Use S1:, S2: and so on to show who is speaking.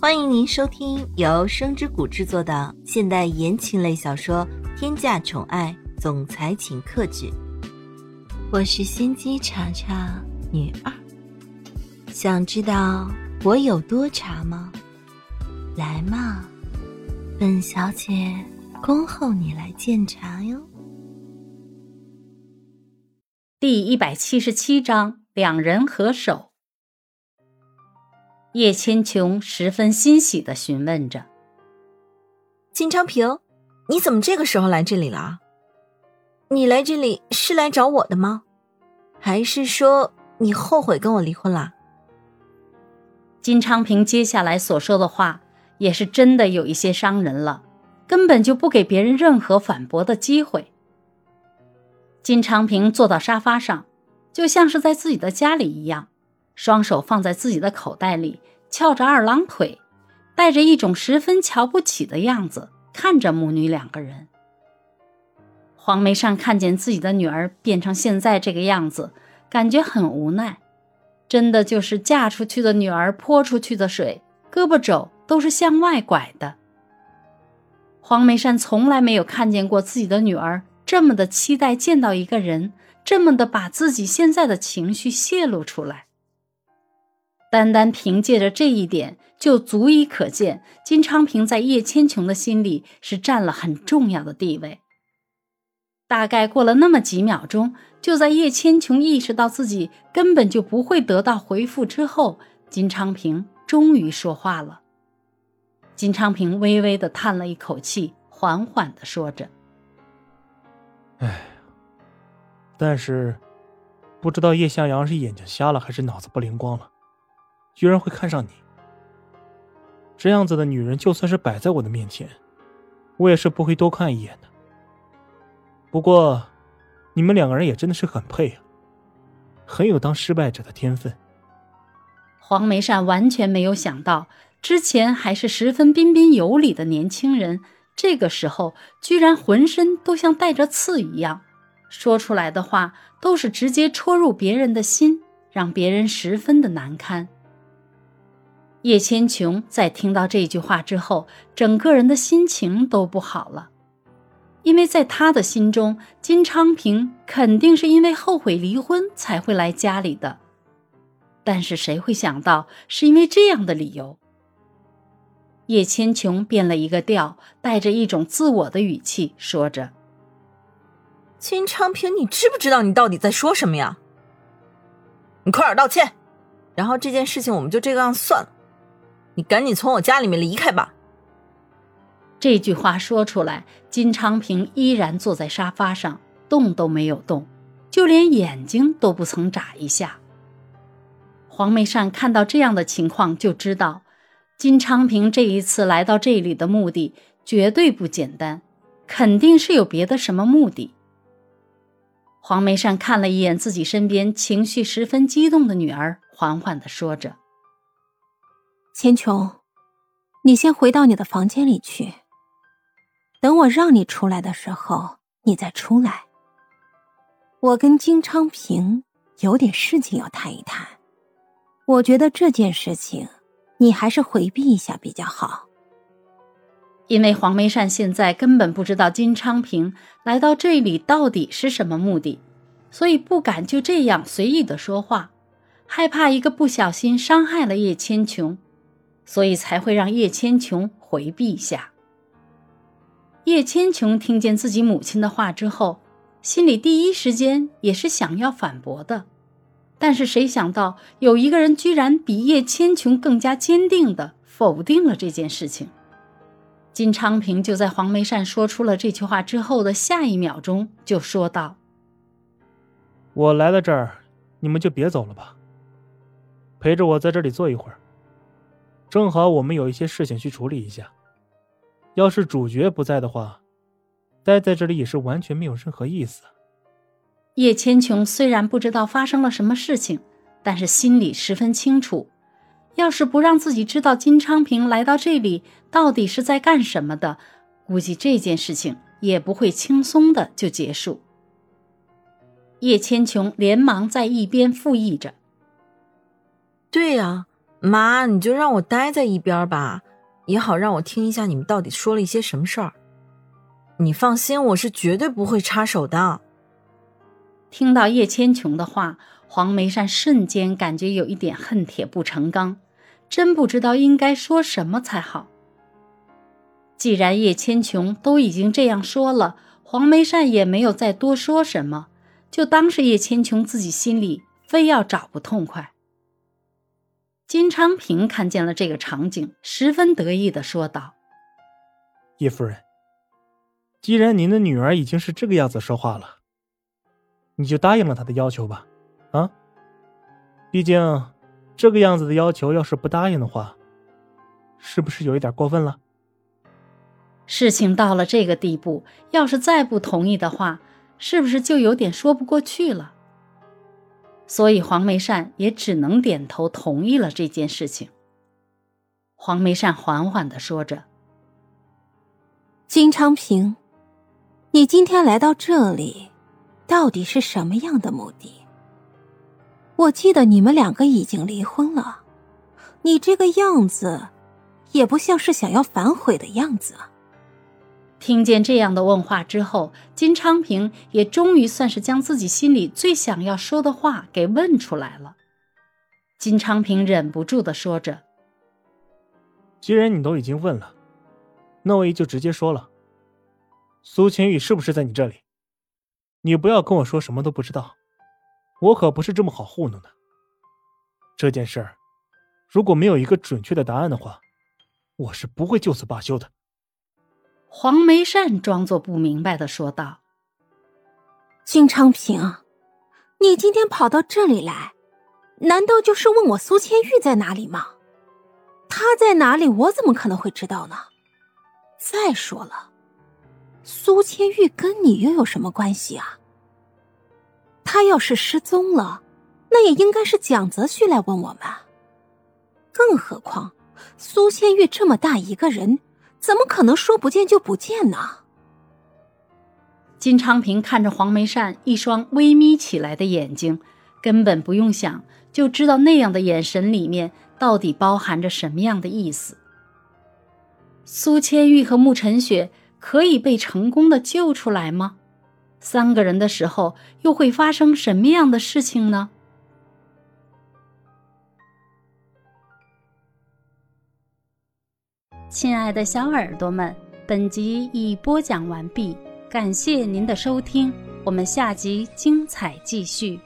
S1: 欢迎您收听由声之谷制作的现代言情类小说《天价宠爱总裁请客剧》，我是心机茶茶女二。想知道我有多茶吗？来嘛，本小姐恭候你来鉴茶哟。
S2: 第一百七十七章，两人合手。叶千琼十分欣喜的询问着：“
S1: 金昌平，你怎么这个时候来这里了？你来这里是来找我的吗？还是说你后悔跟我离婚了？”
S2: 金昌平接下来所说的话也是真的有一些伤人了，根本就不给别人任何反驳的机会。金昌平坐到沙发上，就像是在自己的家里一样。双手放在自己的口袋里，翘着二郎腿，带着一种十分瞧不起的样子看着母女两个人。黄梅善看见自己的女儿变成现在这个样子，感觉很无奈，真的就是嫁出去的女儿泼出去的水，胳膊肘都是向外拐的。黄梅善从来没有看见过自己的女儿这么的期待见到一个人，这么的把自己现在的情绪泄露出来。单单凭借着这一点，就足以可见金昌平在叶千琼的心里是占了很重要的地位。大概过了那么几秒钟，就在叶千琼意识到自己根本就不会得到回复之后，金昌平终于说话了。金昌平微微的叹了一口气，缓缓的说着：“
S3: 哎，但是不知道叶向阳是眼睛瞎了，还是脑子不灵光了。”居然会看上你，这样子的女人，就算是摆在我的面前，我也是不会多看一眼的。不过，你们两个人也真的是很配啊，很有当失败者的天分。
S2: 黄梅善完全没有想到，之前还是十分彬彬有礼的年轻人，这个时候居然浑身都像带着刺一样，说出来的话都是直接戳入别人的心，让别人十分的难堪。叶千琼在听到这句话之后，整个人的心情都不好了，因为在他的心中，金昌平肯定是因为后悔离婚才会来家里的，但是谁会想到是因为这样的理由？叶千琼变了一个调，带着一种自我的语气说着：“
S1: 金昌平，你知不知道你到底在说什么呀？你快点道歉，然后这件事情我们就这个样算了。”你赶紧从我家里面离开吧！
S2: 这句话说出来，金昌平依然坐在沙发上，动都没有动，就连眼睛都不曾眨一下。黄梅善看到这样的情况，就知道金昌平这一次来到这里的目的绝对不简单，肯定是有别的什么目的。黄梅善看了一眼自己身边情绪十分激动的女儿，缓缓的说着。
S4: 千琼，你先回到你的房间里去。等我让你出来的时候，你再出来。我跟金昌平有点事情要谈一谈。我觉得这件事情，你还是回避一下比较好。
S2: 因为黄梅善现在根本不知道金昌平来到这里到底是什么目的，所以不敢就这样随意的说话，害怕一个不小心伤害了叶千琼。所以才会让叶千琼回避一下。叶千琼听见自己母亲的话之后，心里第一时间也是想要反驳的，但是谁想到有一个人居然比叶千琼更加坚定的否定了这件事情。金昌平就在黄梅善说出了这句话之后的下一秒钟就说道：“
S3: 我来了这儿，你们就别走了吧，陪着我在这里坐一会儿。”正好我们有一些事情去处理一下，要是主角不在的话，待在这里也是完全没有任何意思。
S2: 叶千琼虽然不知道发生了什么事情，但是心里十分清楚，要是不让自己知道金昌平来到这里到底是在干什么的，估计这件事情也不会轻松的就结束。叶千琼连忙在一边附议着：“
S1: 对呀。”妈，你就让我待在一边吧，也好让我听一下你们到底说了一些什么事儿。你放心，我是绝对不会插手的。
S2: 听到叶千琼的话，黄梅善瞬间感觉有一点恨铁不成钢，真不知道应该说什么才好。既然叶千琼都已经这样说了，黄梅善也没有再多说什么，就当是叶千琼自己心里非要找不痛快。金昌平看见了这个场景，十分得意的说道：“
S3: 叶夫人。”既然您的女儿已经是这个样子说话了，你就答应了她的要求吧，啊？毕竟，这个样子的要求要是不答应的话，是不是有一点过分了？
S2: 事情到了这个地步，要是再不同意的话，是不是就有点说不过去了？所以黄梅善也只能点头同意了这件事情。黄梅善缓缓的说着：“
S4: 金昌平。”你今天来到这里，到底是什么样的目的？我记得你们两个已经离婚了，你这个样子，也不像是想要反悔的样子。
S2: 听见这样的问话之后，金昌平也终于算是将自己心里最想要说的话给问出来了。金昌平忍不住的说着：“
S3: 既然你都已经问了，那我也就直接说了。”苏千玉是不是在你这里？你不要跟我说什么都不知道，我可不是这么好糊弄的。这件事儿，如果没有一个准确的答案的话，我是不会就此罢休的。
S2: 黄梅善装作不明白的说道：“
S4: 金昌平，你今天跑到这里来，难道就是问我苏千玉在哪里吗？她在哪里，我怎么可能会知道呢？再说了。”苏千玉跟你又有什么关系啊？他要是失踪了，那也应该是蒋泽旭来问我们。更何况，苏千玉这么大一个人，怎么可能说不见就不见呢？
S2: 金昌平看着黄梅善一双微眯起来的眼睛，根本不用想就知道那样的眼神里面到底包含着什么样的意思。苏千玉和穆晨雪。可以被成功的救出来吗？三个人的时候又会发生什么样的事情呢？亲爱的小耳朵们，本集已播讲完毕，感谢您的收听，我们下集精彩继续。